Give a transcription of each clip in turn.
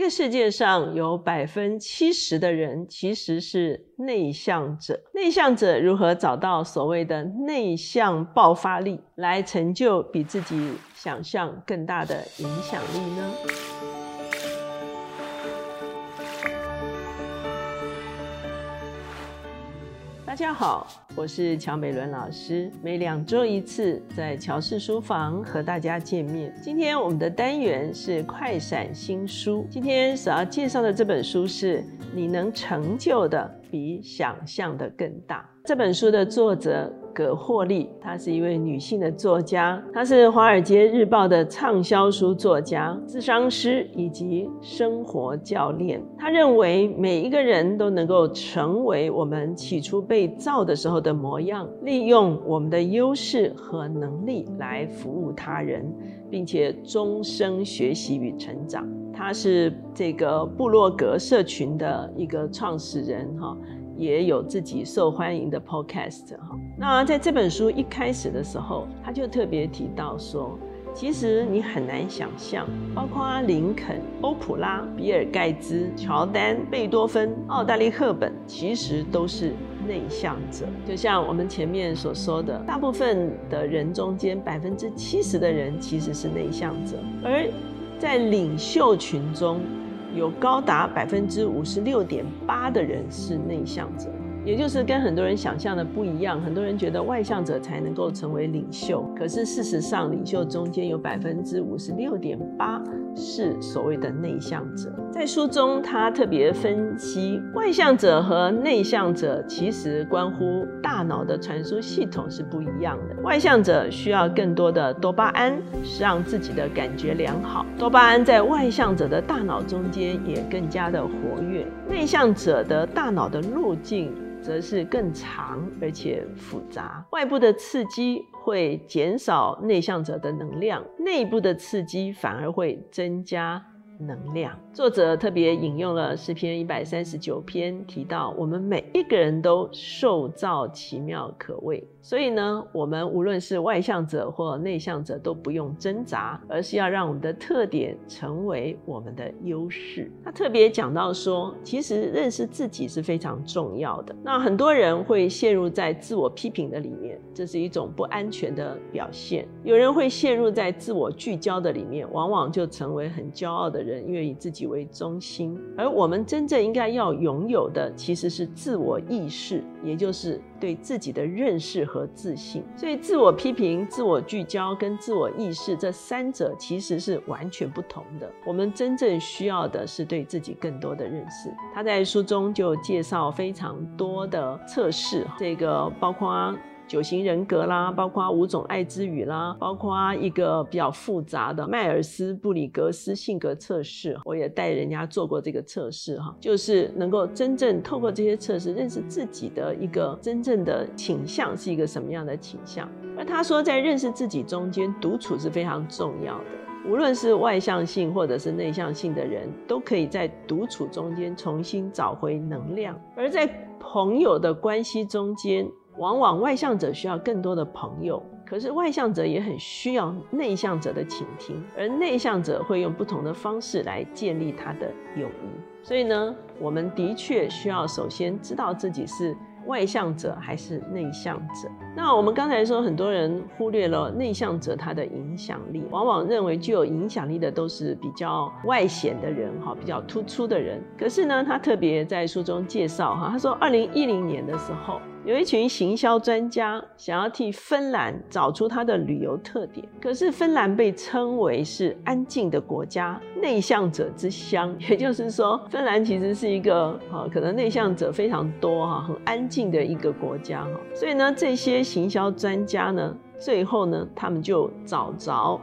这个世界上有百分七十的人其实是内向者。内向者如何找到所谓的内向爆发力，来成就比自己想象更大的影响力呢？大家好，我是乔美伦老师，每两周一次在乔氏书房和大家见面。今天我们的单元是快闪新书，今天所要介绍的这本书是你能成就的比想象的更大。这本书的作者。葛霍利，她是一位女性的作家，她是《华尔街日报》的畅销书作家、智商师以及生活教练。她认为每一个人都能够成为我们起初被造的时候的模样，利用我们的优势和能力来服务他人，并且终生学习与成长。她是这个布洛格社群的一个创始人，哈。也有自己受欢迎的 podcast 哈。那在这本书一开始的时候，他就特别提到说，其实你很难想象，包括林肯、欧普拉、比尔盖茨、乔丹、贝多芬、奥黛丽赫本，其实都是内向者。就像我们前面所说的，大部分的人中间，百分之七十的人其实是内向者，而在领袖群中。有高达百分之五十六点八的人是内向者。也就是跟很多人想象的不一样，很多人觉得外向者才能够成为领袖，可是事实上，领袖中间有百分之五十六点八是所谓的内向者。在书中，他特别分析，外向者和内向者其实关乎大脑的传输系统是不一样的。外向者需要更多的多巴胺，让自己的感觉良好。多巴胺在外向者的大脑中间也更加的活跃。内向者的大脑的路径。则是更长而且复杂。外部的刺激会减少内向者的能量，内部的刺激反而会增加。能量。作者特别引用了诗篇一百三十九篇，提到我们每一个人都受造奇妙可畏，所以呢，我们无论是外向者或内向者都不用挣扎，而是要让我们的特点成为我们的优势。他特别讲到说，其实认识自己是非常重要的。那很多人会陷入在自我批评的里面，这是一种不安全的表现；有人会陷入在自我聚焦的里面，往往就成为很骄傲的人。人愿以自己为中心，而我们真正应该要拥有的其实是自我意识，也就是对自己的认识和自信。所以，自我批评、自我聚焦跟自我意识这三者其实是完全不同的。我们真正需要的是对自己更多的认识。他在书中就介绍非常多的测试，这个包括。九型人格啦，包括五种爱之语啦，包括一个比较复杂的迈尔斯布里格斯性格测试，我也带人家做过这个测试哈，就是能够真正透过这些测试认识自己的一个真正的倾向是一个什么样的倾向。而他说，在认识自己中间，独处是非常重要的。无论是外向性或者是内向性的人，都可以在独处中间重新找回能量。而在朋友的关系中间。往往外向者需要更多的朋友，可是外向者也很需要内向者的倾听，而内向者会用不同的方式来建立他的友谊。所以呢，我们的确需要首先知道自己是。外向者还是内向者？那我们刚才说，很多人忽略了内向者他的影响力，往往认为具有影响力的都是比较外显的人，哈，比较突出的人。可是呢，他特别在书中介绍，哈，他说，二零一零年的时候，有一群行销专家想要替芬兰找出它的旅游特点。可是芬兰被称为是安静的国家，内向者之乡，也就是说，芬兰其实是一个，哈，可能内向者非常多，哈，很安。静的一个国家哈，所以呢，这些行销专家呢，最后呢，他们就找着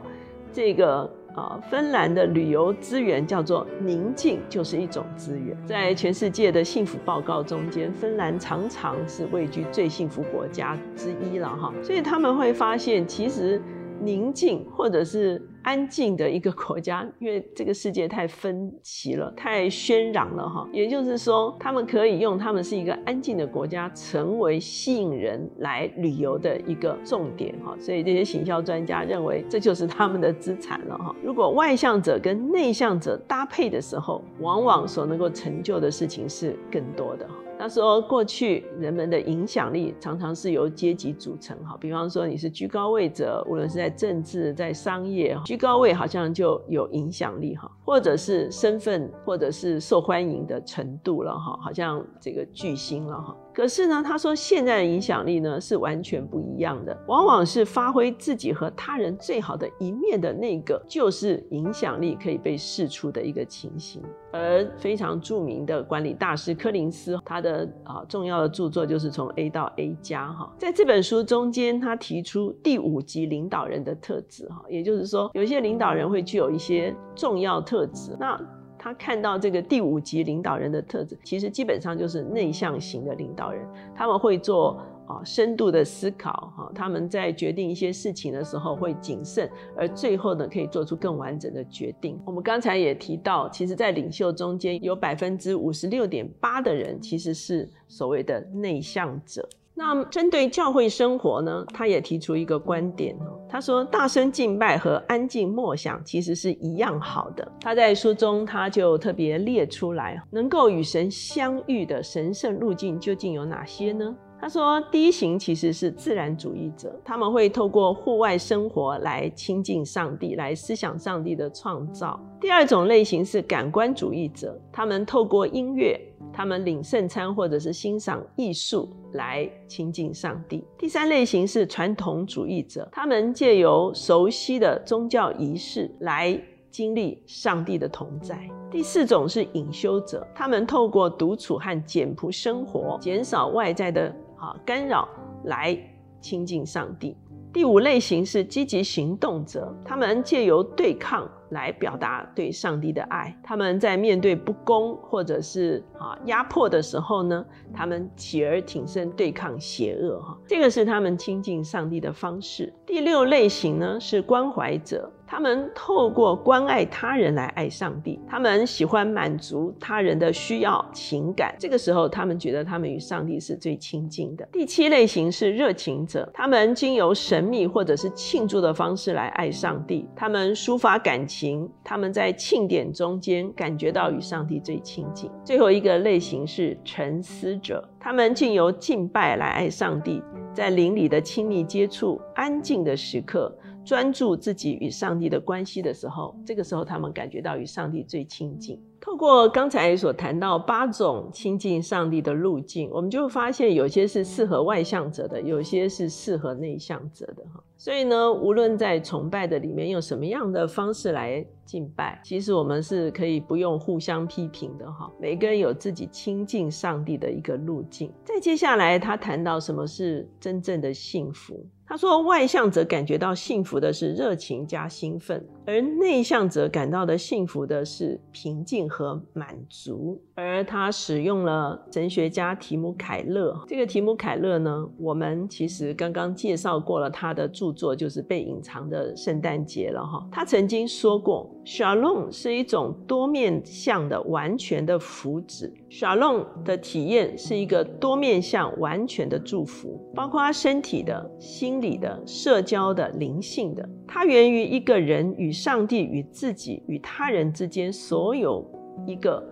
这个啊，芬兰的旅游资源叫做宁静，就是一种资源。在全世界的幸福报告中间，芬兰常常是位居最幸福国家之一了哈。所以他们会发现，其实宁静或者是安静的一个国家，因为这个世界太分歧了，太喧嚷了哈。也就是说，他们可以用他们是一个安静的国家，成为吸引人来旅游的一个重点哈。所以这些行销专家认为，这就是他们的资产了哈。如果外向者跟内向者搭配的时候，往往所能够成就的事情是更多的。他说，过去人们的影响力常常是由阶级组成，哈，比方说你是居高位者，无论是在政治、在商业，居高位好像就有影响力，哈，或者是身份，或者是受欢迎的程度了，哈，好像这个巨星了，哈。可是呢，他说现在的影响力呢是完全不一样的，往往是发挥自己和他人最好的一面的那个，就是影响力可以被释出的一个情形。而非常著名的管理大师柯林斯，他的啊重要的著作就是从 A 到 A 加哈，在这本书中间，他提出第五级领导人的特质哈，也就是说，有些领导人会具有一些重要特质，那。他看到这个第五级领导人的特质，其实基本上就是内向型的领导人。他们会做啊深度的思考，哈，他们在决定一些事情的时候会谨慎，而最后呢可以做出更完整的决定。我们刚才也提到，其实，在领袖中间有百分之五十六点八的人其实是所谓的内向者。那针对教会生活呢，他也提出一个观点。他说，大声敬拜和安静默想其实是一样好的。他在书中他就特别列出来，能够与神相遇的神圣路径究竟有哪些呢？他说，第一型其实是自然主义者，他们会透过户外生活来亲近上帝，来思想上帝的创造。第二种类型是感官主义者，他们透过音乐。他们领圣餐或者是欣赏艺术来亲近上帝。第三类型是传统主义者，他们借由熟悉的宗教仪式来经历上帝的同在。第四种是隐修者，他们透过独处和简朴生活，减少外在的啊干扰来亲近上帝。第五类型是积极行动者，他们借由对抗。来表达对上帝的爱。他们在面对不公或者是啊压迫的时候呢，他们起而挺身对抗邪恶。哈，这个是他们亲近上帝的方式。第六类型呢是关怀者，他们透过关爱他人来爱上帝。他们喜欢满足他人的需要情感。这个时候，他们觉得他们与上帝是最亲近的。第七类型是热情者，他们经由神秘或者是庆祝的方式来爱上帝。他们抒发感情。他们在庆典中间感觉到与上帝最亲近。最后一个类型是沉思者，他们经由敬拜来爱上帝，在灵里的亲密接触、安静的时刻、专注自己与上帝的关系的时候，这个时候他们感觉到与上帝最亲近。透过刚才所谈到八种亲近上帝的路径，我们就会发现有些是适合外向者的，有些是适合内向者的哈。所以呢，无论在崇拜的里面用什么样的方式来敬拜，其实我们是可以不用互相批评的哈。每个人有自己亲近上帝的一个路径。再接下来，他谈到什么是真正的幸福。他说，外向者感觉到幸福的是热情加兴奋，而内向者感到的幸福的是平静和满足。而他使用了神学家提姆凯勒。这个提姆凯勒呢，我们其实刚刚介绍过了他的著作，就是被隐藏的圣诞节了哈。他曾经说过，Shalom 是一种多面向的完全的福祉。Shalom 的体验是一个多面向完全的祝福，包括他身体的心。理的社交的灵性的，它源于一个人与上帝、与自己、与他人之间所有一个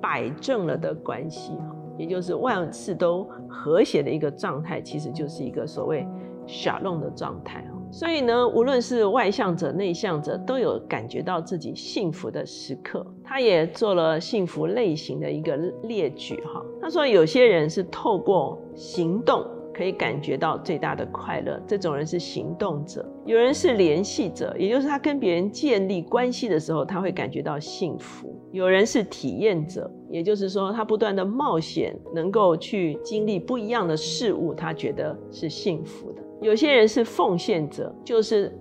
摆正了的关系哈，也就是万事都和谐的一个状态，其实就是一个所谓小弄的状态所以呢，无论是外向者、内向者，都有感觉到自己幸福的时刻。他也做了幸福类型的一个列举哈。他说，有些人是透过行动。可以感觉到最大的快乐，这种人是行动者；有人是联系者，也就是他跟别人建立关系的时候，他会感觉到幸福；有人是体验者，也就是说他不断的冒险，能够去经历不一样的事物，他觉得是幸福的；有些人是奉献者，就是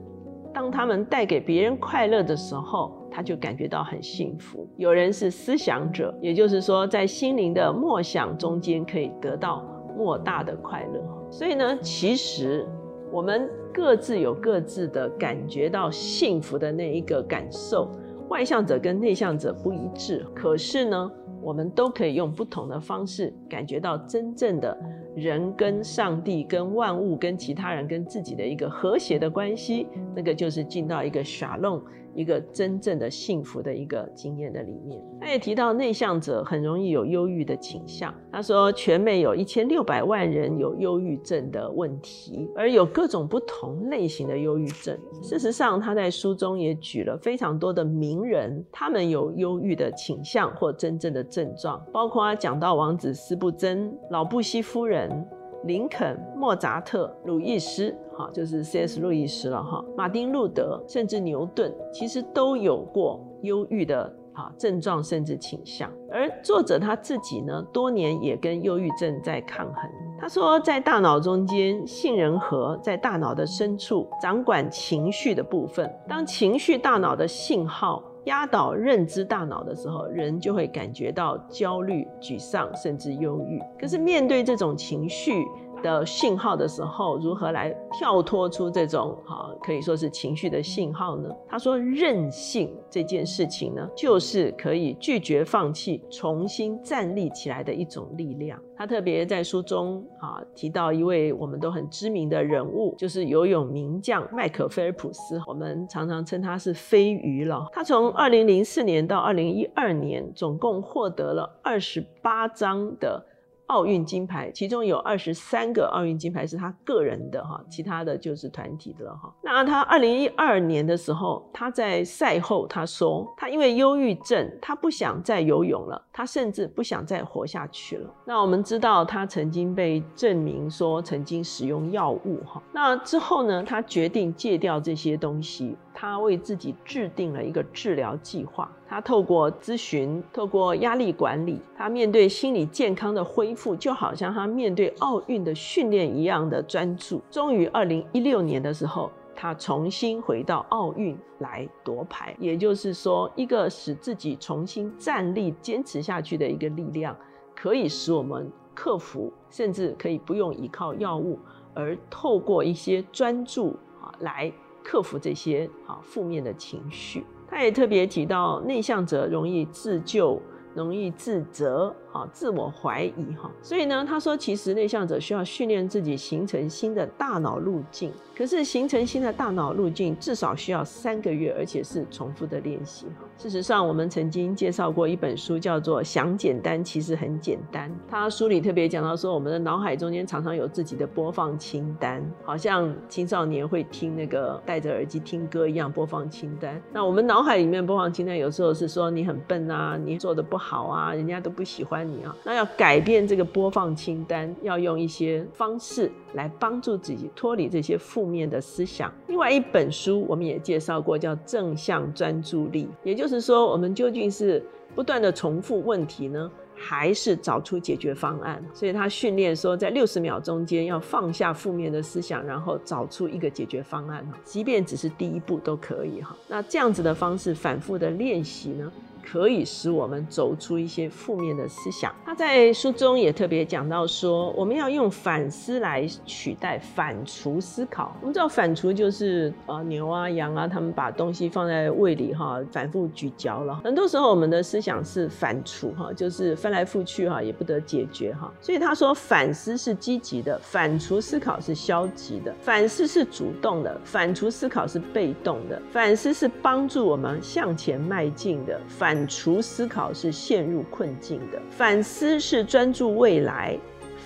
当他们带给别人快乐的时候，他就感觉到很幸福；有人是思想者，也就是说在心灵的默想中间可以得到。莫大的快乐，所以呢，其实我们各自有各自的感觉到幸福的那一个感受，外向者跟内向者不一致。可是呢，我们都可以用不同的方式感觉到真正的人跟上帝、跟万物、跟其他人、跟自己的一个和谐的关系。那个就是进到一个沙龙。一个真正的幸福的一个经验的里面，他也提到内向者很容易有忧郁的倾向。他说，全美有一千六百万人有忧郁症的问题，而有各种不同类型的忧郁症。事实上，他在书中也举了非常多的名人，他们有忧郁的倾向或真正的症状，包括他讲到王子斯布珍、老布希夫人。林肯、莫扎特、鲁易斯，哈，就是 C.S. 路易斯了哈。马丁·路德，甚至牛顿，其实都有过忧郁的啊症状，甚至倾向。而作者他自己呢，多年也跟忧郁症在抗衡。他说，在大脑中间，杏仁核在大脑的深处掌管情绪的部分。当情绪大脑的信号压倒认知大脑的时候，人就会感觉到焦虑、沮丧，甚至忧郁。可是面对这种情绪，的信号的时候，如何来跳脱出这种哈可以说是情绪的信号呢？他说，韧性这件事情呢，就是可以拒绝放弃、重新站立起来的一种力量。他特别在书中啊提到一位我们都很知名的人物，就是游泳名将麦克菲尔普斯，我们常常称他是飞鱼了。他从二零零四年到二零一二年，总共获得了二十八张的。奥运金牌，其中有二十三个奥运金牌是他个人的哈，其他的就是团体的了哈。那他二零一二年的时候，他在赛后他说，他因为忧郁症，他不想再游泳了，他甚至不想再活下去了。那我们知道他曾经被证明说曾经使用药物哈。那之后呢，他决定戒掉这些东西。他为自己制定了一个治疗计划。他透过咨询，透过压力管理，他面对心理健康的恢复，就好像他面对奥运的训练一样的专注。终于，二零一六年的时候，他重新回到奥运来夺牌。也就是说，一个使自己重新站立、坚持下去的一个力量，可以使我们克服，甚至可以不用依靠药物，而透过一些专注啊来。克服这些啊负面的情绪，他也特别提到内向者容易自救。容易自责，啊，自我怀疑，哈，所以呢，他说，其实内向者需要训练自己形成新的大脑路径。可是形成新的大脑路径至少需要三个月，而且是重复的练习。事实上，我们曾经介绍过一本书，叫做《想简单其实很简单》。他书里特别讲到说，我们的脑海中间常常有自己的播放清单，好像青少年会听那个戴着耳机听歌一样播放清单。那我们脑海里面播放清单有时候是说你很笨啊，你做的不。好啊，人家都不喜欢你啊，那要改变这个播放清单，要用一些方式来帮助自己脱离这些负面的思想。另外一本书我们也介绍过，叫正向专注力，也就是说，我们究竟是不断的重复问题呢，还是找出解决方案？所以他训练说，在六十秒中间要放下负面的思想，然后找出一个解决方案，即便只是第一步都可以哈。那这样子的方式反复的练习呢？可以使我们走出一些负面的思想。他在书中也特别讲到说，我们要用反思来取代反刍思考。我们知道反刍就是啊牛啊羊啊，他们把东西放在胃里哈，反复咀嚼了。很多时候我们的思想是反刍哈，就是翻来覆去哈，也不得解决哈。所以他说反思是积极的，反刍思考是消极的。反思是主动的，反刍思考是被动的。反思是帮助我们向前迈进的，反。反刍思考是陷入困境的，反思是专注未来，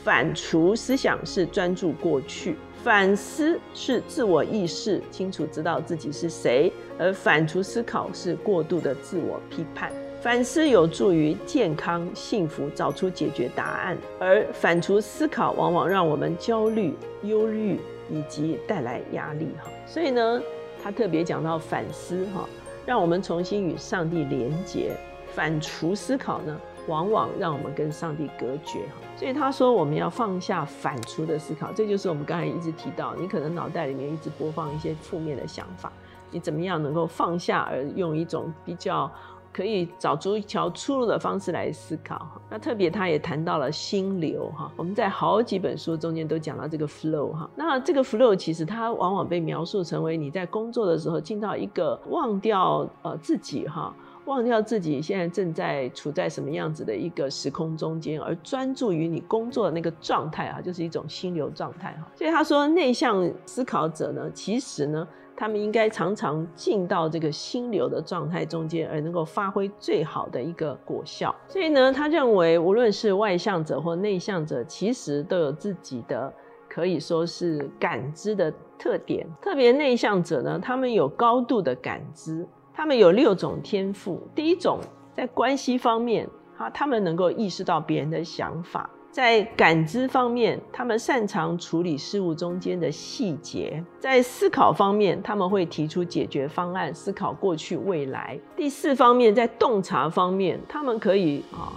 反刍思想是专注过去。反思是自我意识，清楚知道自己是谁，而反刍思考是过度的自我批判。反思有助于健康幸福，找出解决答案，而反刍思考往往让我们焦虑、忧虑以及带来压力。哈，所以呢，他特别讲到反思，哈。让我们重新与上帝连结，反刍思考呢，往往让我们跟上帝隔绝哈。所以他说，我们要放下反刍的思考，这就是我们刚才一直提到，你可能脑袋里面一直播放一些负面的想法，你怎么样能够放下，而用一种比较。可以找出一条出路的方式来思考。那特别他也谈到了心流哈，我们在好几本书中间都讲到这个 flow 哈。那这个 flow 其实它往往被描述成为你在工作的时候进到一个忘掉呃自己哈。忘掉自己现在正在处在什么样子的一个时空中间，而专注于你工作的那个状态啊，就是一种心流状态哈。所以他说，内向思考者呢，其实呢，他们应该常常进到这个心流的状态中间，而能够发挥最好的一个果效。所以呢，他认为无论是外向者或内向者，其实都有自己的可以说是感知的特点。特别内向者呢，他们有高度的感知。他们有六种天赋。第一种，在关系方面，哈，他们能够意识到别人的想法；在感知方面，他们擅长处理事物中间的细节；在思考方面，他们会提出解决方案，思考过去未来。第四方面，在洞察方面，他们可以啊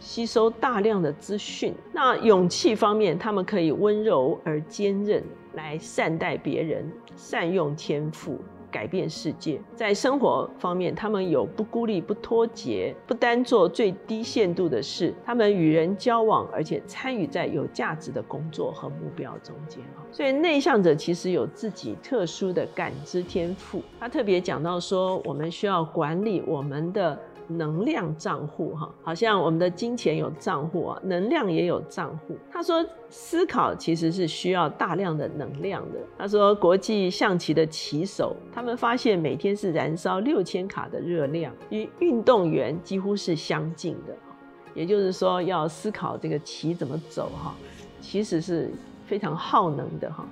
吸收大量的资讯。那勇气方面，他们可以温柔而坚韧，来善待别人，善用天赋。改变世界，在生活方面，他们有不孤立、不脱节、不单做最低限度的事。他们与人交往，而且参与在有价值的工作和目标中间。所以，内向者其实有自己特殊的感知天赋。他特别讲到说，我们需要管理我们的。能量账户哈，好像我们的金钱有账户啊，能量也有账户。他说，思考其实是需要大量的能量的。他说，国际象棋的棋手，他们发现每天是燃烧六千卡的热量，与运动员几乎是相近的。也就是说，要思考这个棋怎么走哈，其实是非常耗能的哈。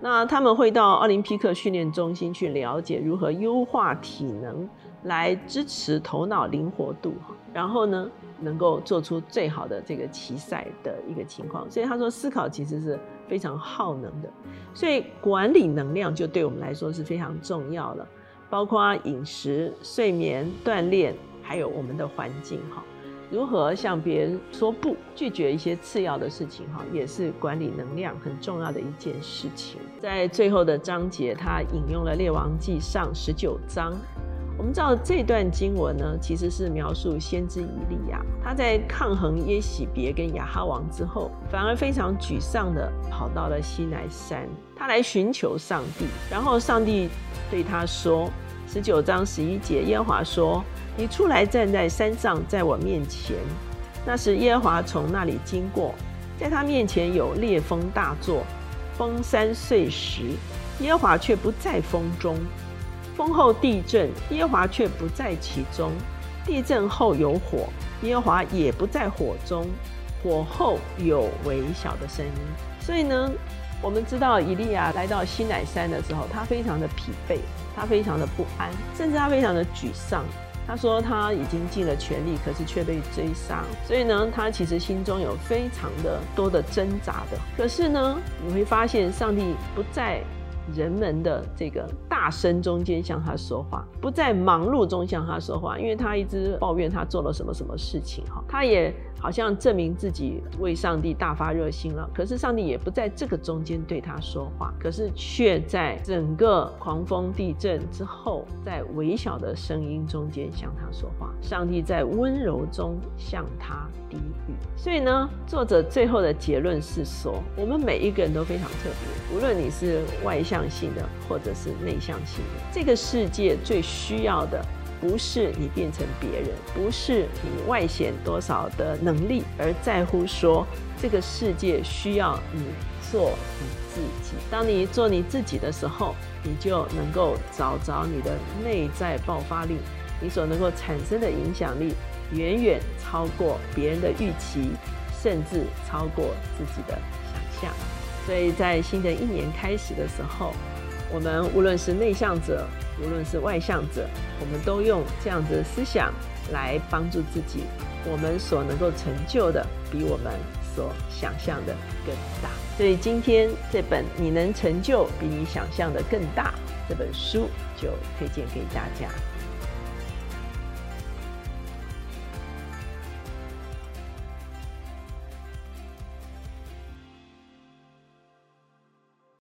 那他们会到奥林匹克训练中心去了解如何优化体能。来支持头脑灵活度，然后呢，能够做出最好的这个棋赛的一个情况。所以他说，思考其实是非常耗能的，所以管理能量就对我们来说是非常重要了。包括饮食、睡眠、锻炼，还有我们的环境，哈，如何向别人说不，拒绝一些次要的事情，哈，也是管理能量很重要的一件事情。在最后的章节，他引用了《列王记上》十九章。我们知道这段经文呢，其实是描述先知以利亚，他在抗衡耶喜别跟亚哈王之后，反而非常沮丧的跑到了西奈山，他来寻求上帝。然后上帝对他说：“十九章十一节，耶和华说，你出来站在山上，在我面前。那时耶和华从那里经过，在他面前有烈风大作，风山碎石，耶和华却不在风中。”风后地震，耶和华却不在其中；地震后有火，耶和华也不在火中。火后有微小的声音。所以呢，我们知道以利亚来到西乃山的时候，他非常的疲惫，他非常的不安，甚至他非常的沮丧。他说他已经尽了全力，可是却被追杀。所以呢，他其实心中有非常的多的挣扎的。可是呢，你会发现上帝不在。人们的这个大声中间向他说话，不在忙碌中向他说话，因为他一直抱怨他做了什么什么事情哈，他也。好像证明自己为上帝大发热心了，可是上帝也不在这个中间对他说话，可是却在整个狂风地震之后，在微小的声音中间向他说话。上帝在温柔中向他低语。所以呢，作者最后的结论是说，我们每一个人都非常特别，无论你是外向性的或者是内向性的，这个世界最需要的。不是你变成别人，不是你外显多少的能力，而在乎说这个世界需要你做你自己。当你做你自己的时候，你就能够找着你的内在爆发力，你所能够产生的影响力远远超过别人的预期，甚至超过自己的想象。所以在新的一年开始的时候，我们无论是内向者，无论是外向者，我们都用这样子的思想来帮助自己。我们所能够成就的，比我们所想象的更大。所以今天这本《你能成就比你想象的更大》这本书就推荐给大家。